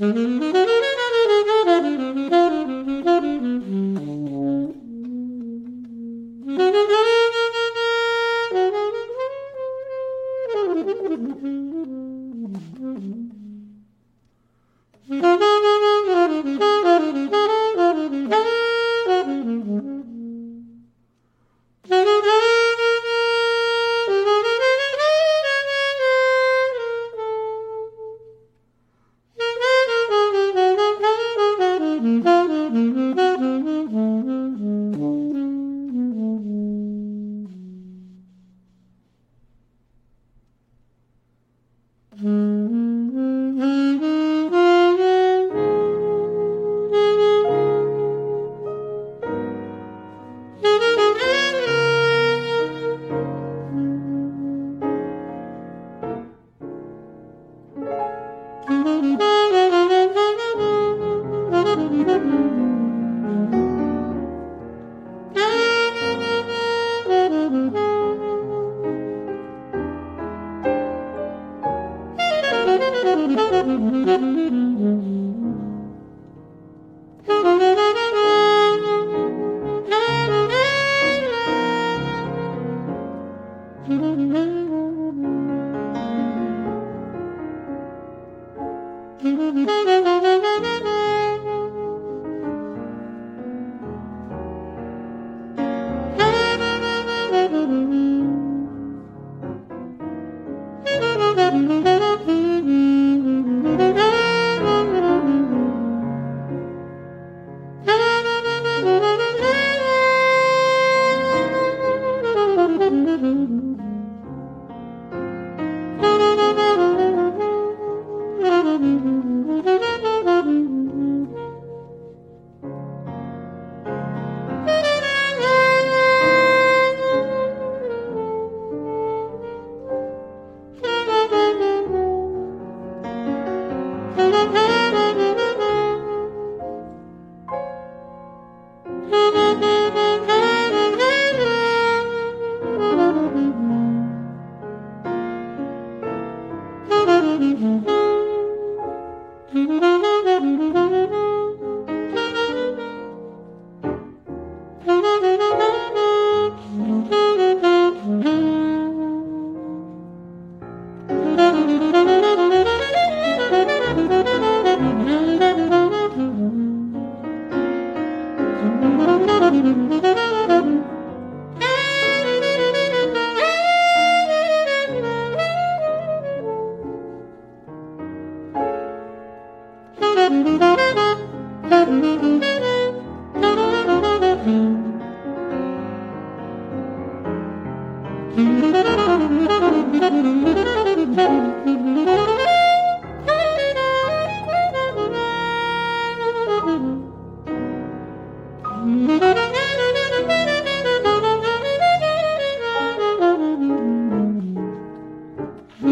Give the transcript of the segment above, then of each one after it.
Mm-hmm.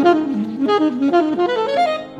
Thank you.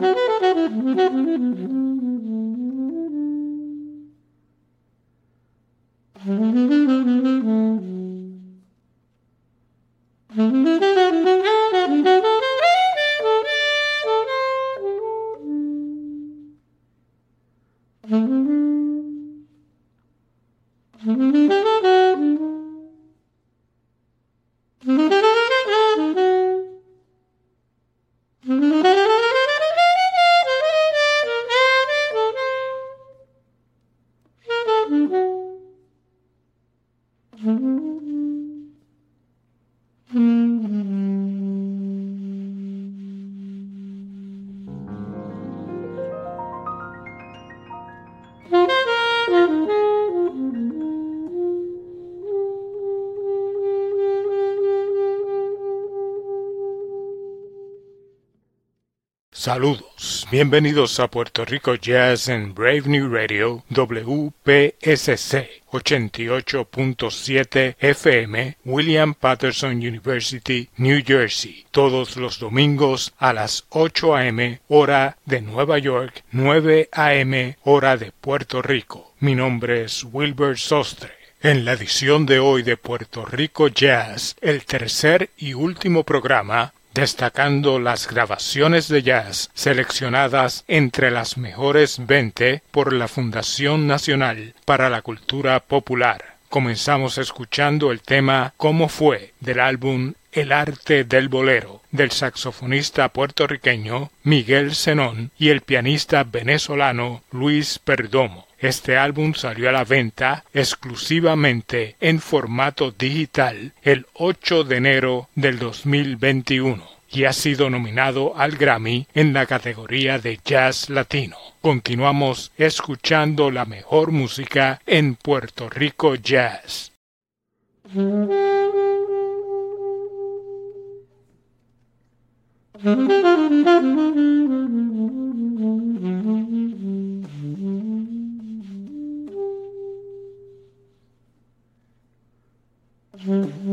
Thank you. Saludos, bienvenidos a Puerto Rico Jazz en Brave New Radio WPSC 88.7 FM William Patterson University, New Jersey, todos los domingos a las 8 a.m. hora de Nueva York, 9 a.m. hora de Puerto Rico. Mi nombre es Wilbur Sostre. En la edición de hoy de Puerto Rico Jazz, el tercer y último programa, destacando las grabaciones de jazz seleccionadas entre las mejores 20 por la Fundación Nacional para la Cultura Popular. Comenzamos escuchando el tema Cómo fue del álbum El arte del bolero del saxofonista puertorriqueño Miguel Zenón y el pianista venezolano Luis Perdomo. Este álbum salió a la venta exclusivamente en formato digital el 8 de enero del 2021 y ha sido nominado al Grammy en la categoría de Jazz Latino. Continuamos escuchando la mejor música en Puerto Rico Jazz. Mm-hmm.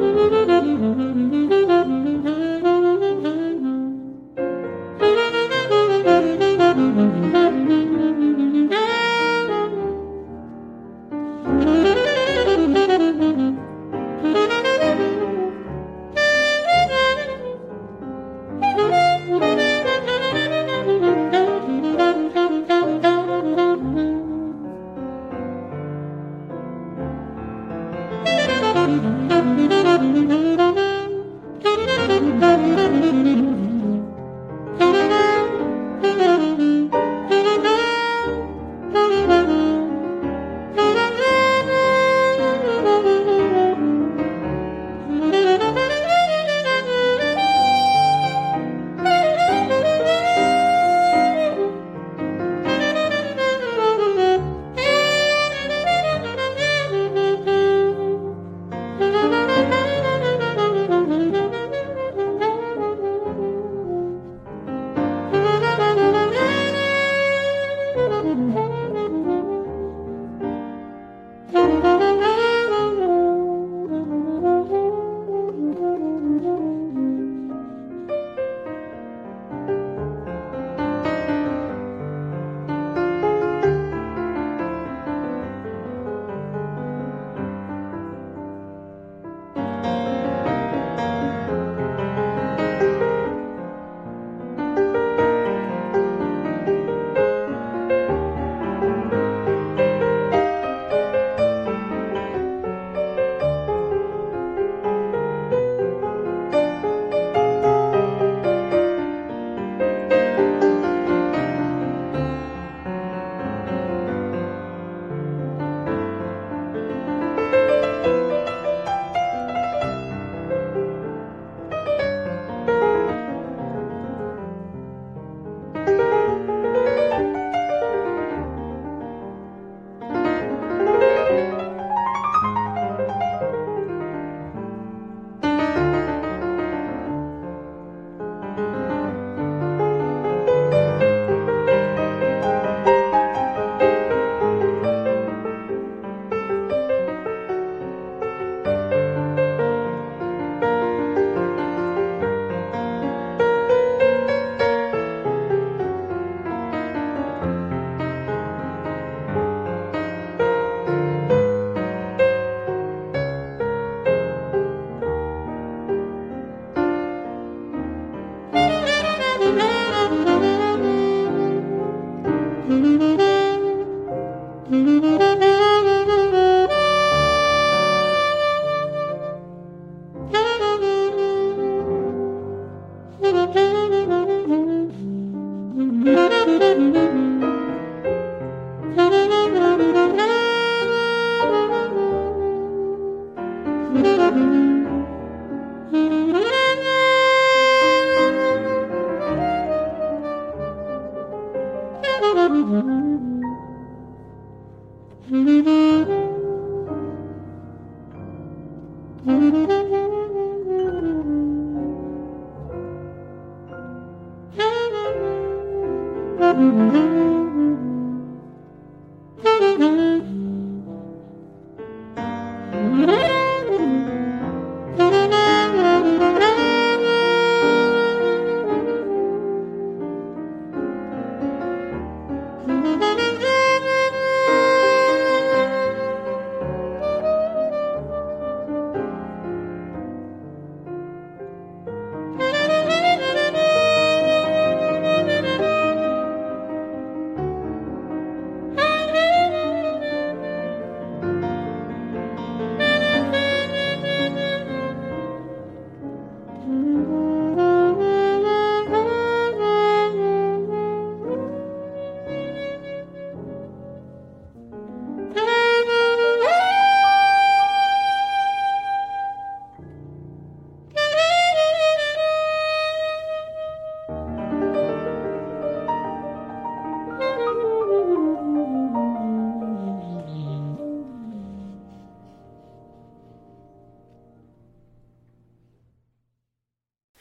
Thank you. Mm-hmm.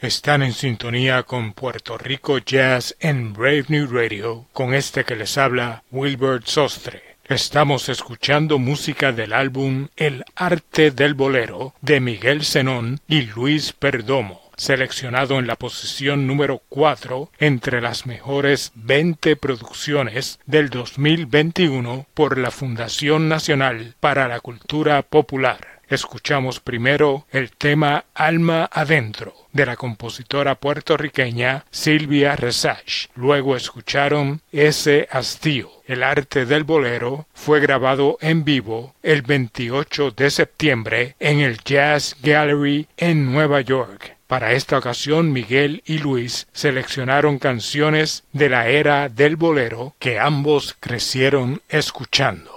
Están en sintonía con Puerto Rico Jazz en Brave New Radio, con este que les habla Wilbert Sostre. Estamos escuchando música del álbum El arte del bolero de Miguel Zenón y Luis Perdomo, seleccionado en la posición número 4 entre las mejores 20 producciones del 2021 por la Fundación Nacional para la Cultura Popular. Escuchamos primero el tema Alma Adentro de la compositora puertorriqueña Silvia Resach. Luego escucharon Ese Hastío. El arte del bolero fue grabado en vivo el 28 de septiembre en el Jazz Gallery en Nueva York. Para esta ocasión Miguel y Luis seleccionaron canciones de la era del bolero que ambos crecieron escuchando.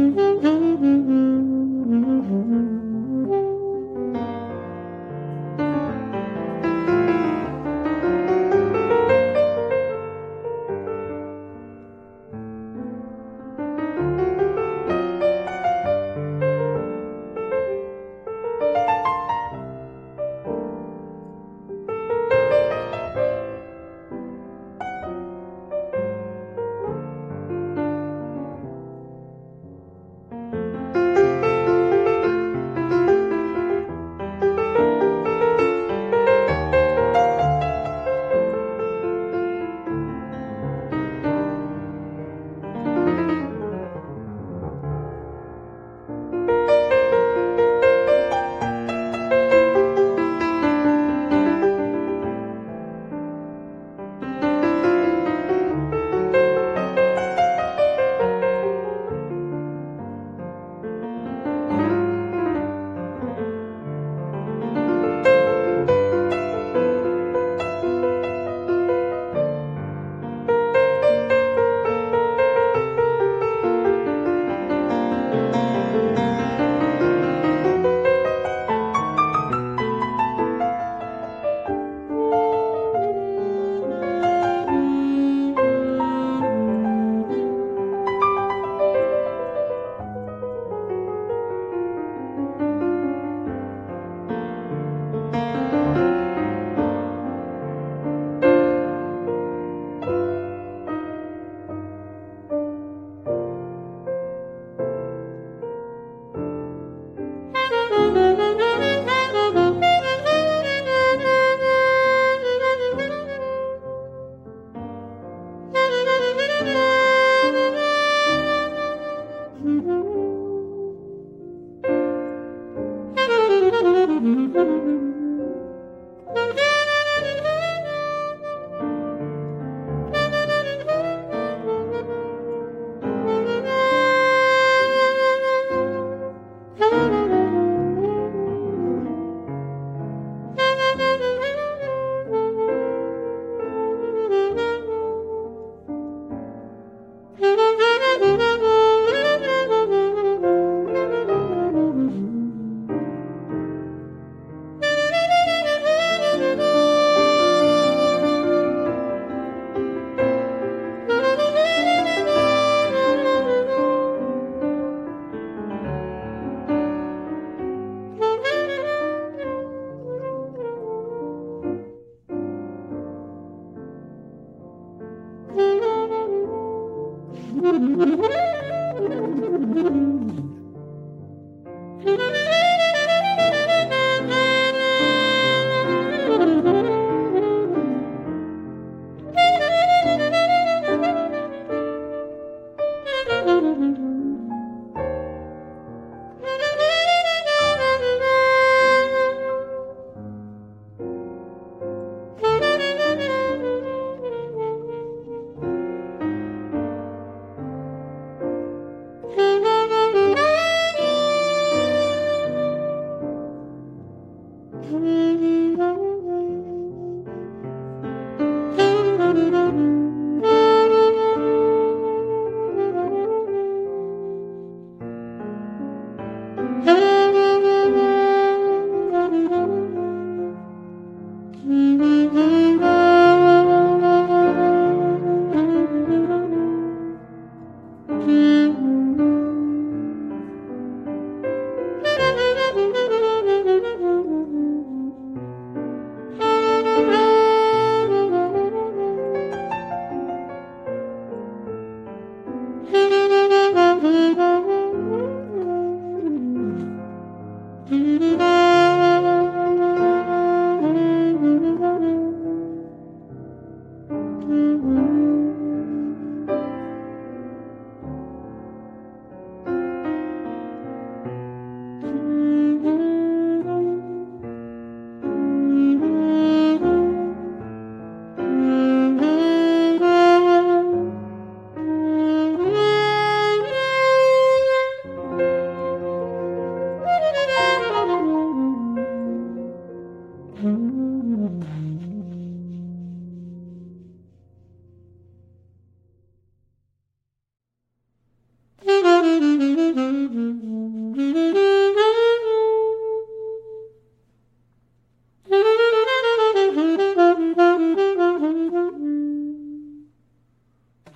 Mm-hmm.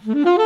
Mm-hmm.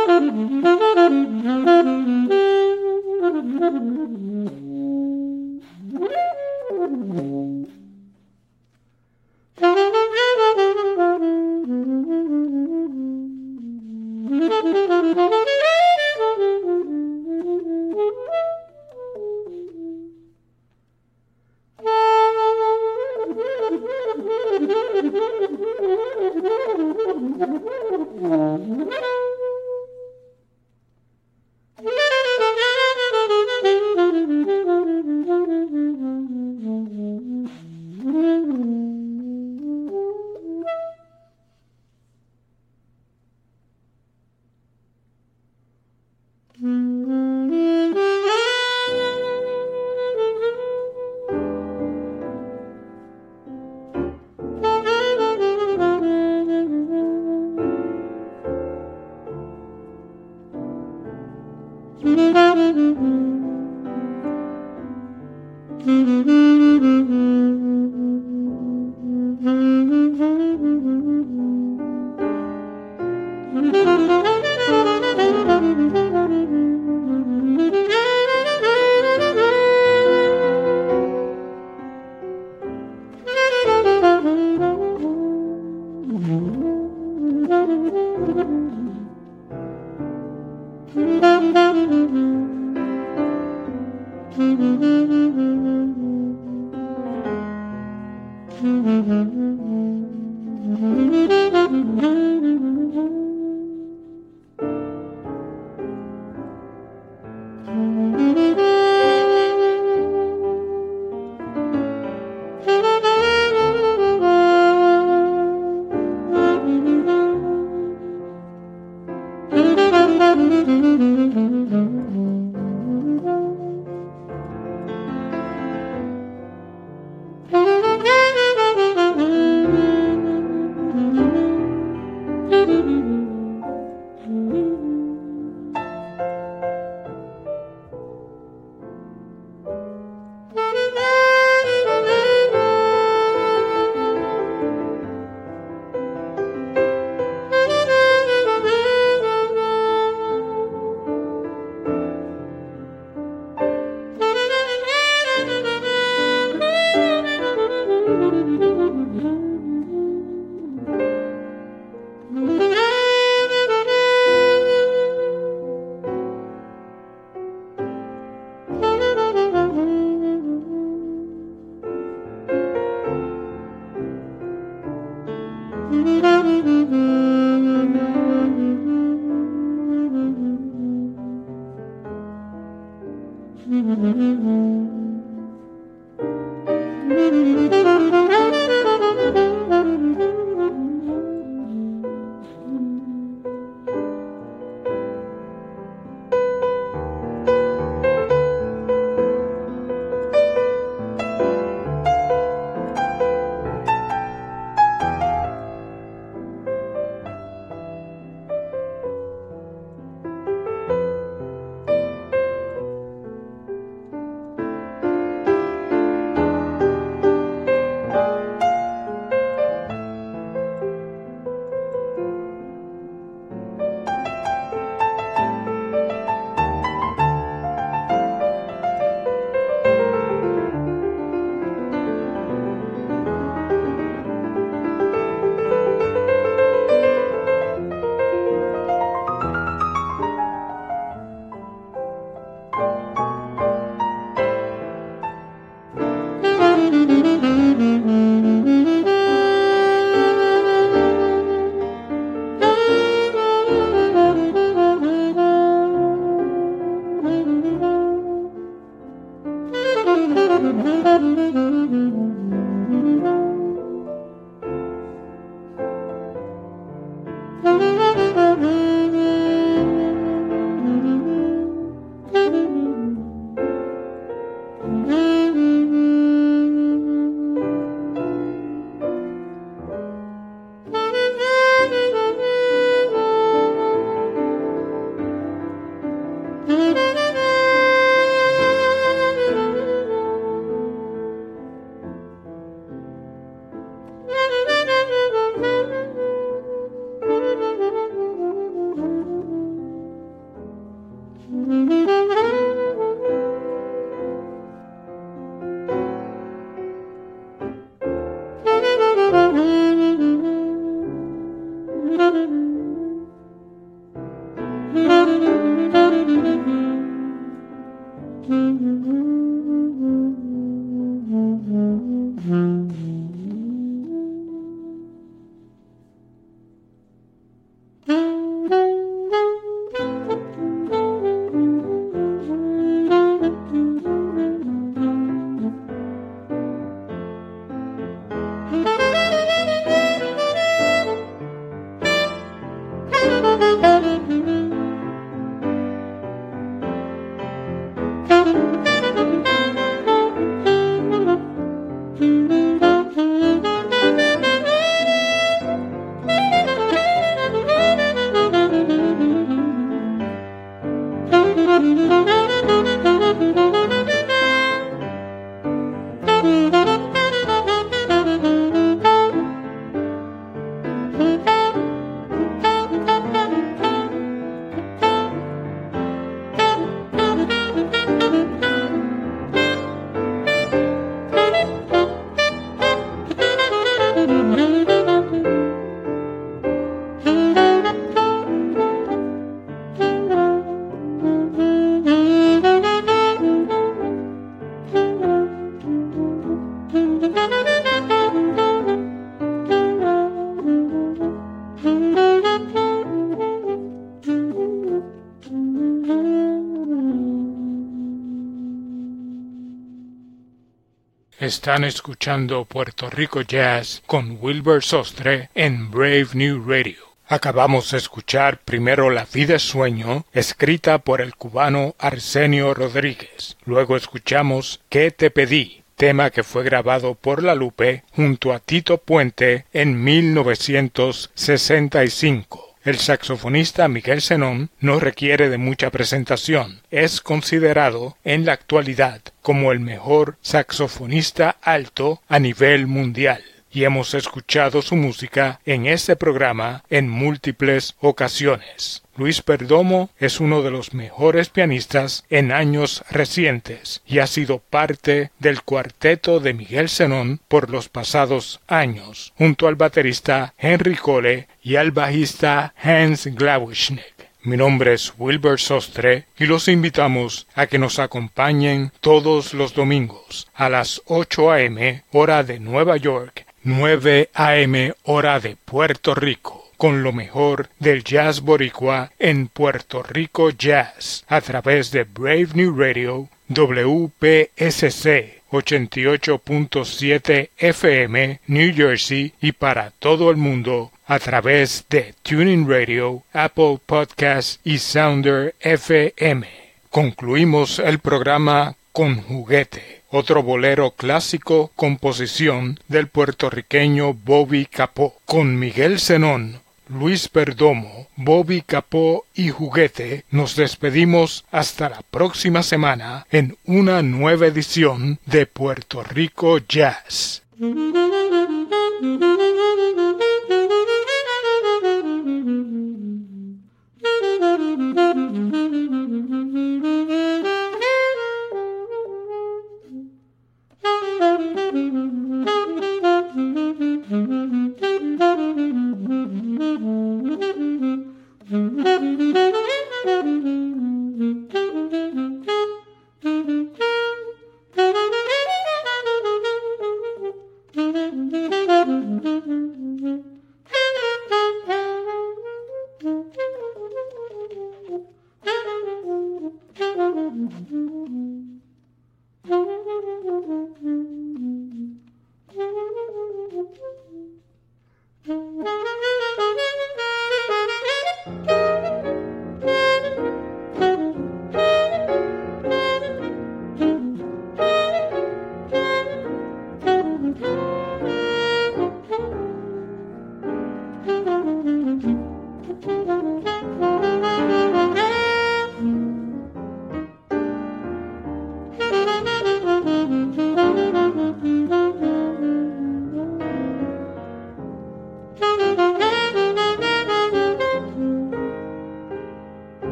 Están escuchando Puerto Rico Jazz con Wilbur Sostre en Brave New Radio. Acabamos de escuchar primero La vida sueño, escrita por el cubano Arsenio Rodríguez. Luego escuchamos ¿Qué te pedí? tema que fue grabado por La Lupe junto a Tito Puente en 1965. El saxofonista Miguel Zenón no requiere de mucha presentación. Es considerado en la actualidad como el mejor saxofonista alto a nivel mundial y hemos escuchado su música en este programa en múltiples ocasiones. Luis Perdomo es uno de los mejores pianistas en años recientes y ha sido parte del cuarteto de Miguel Zenón por los pasados años, junto al baterista Henry Cole y al bajista Hans Glawischnik. Mi nombre es Wilbur Sostre y los invitamos a que nos acompañen todos los domingos a las 8 a.m. hora de Nueva York 9 a.m. hora de Puerto Rico, con lo mejor del jazz boricua en Puerto Rico Jazz, a través de Brave New Radio, WPSC 88.7 FM, New Jersey y para todo el mundo a través de Tuning Radio, Apple Podcast y Sounder FM. Concluimos el programa con juguete otro bolero clásico composición del puertorriqueño Bobby Capó, con Miguel Zenón, Luis Perdomo, Bobby Capó y Juguete, nos despedimos hasta la próxima semana en una nueva edición de Puerto Rico Jazz.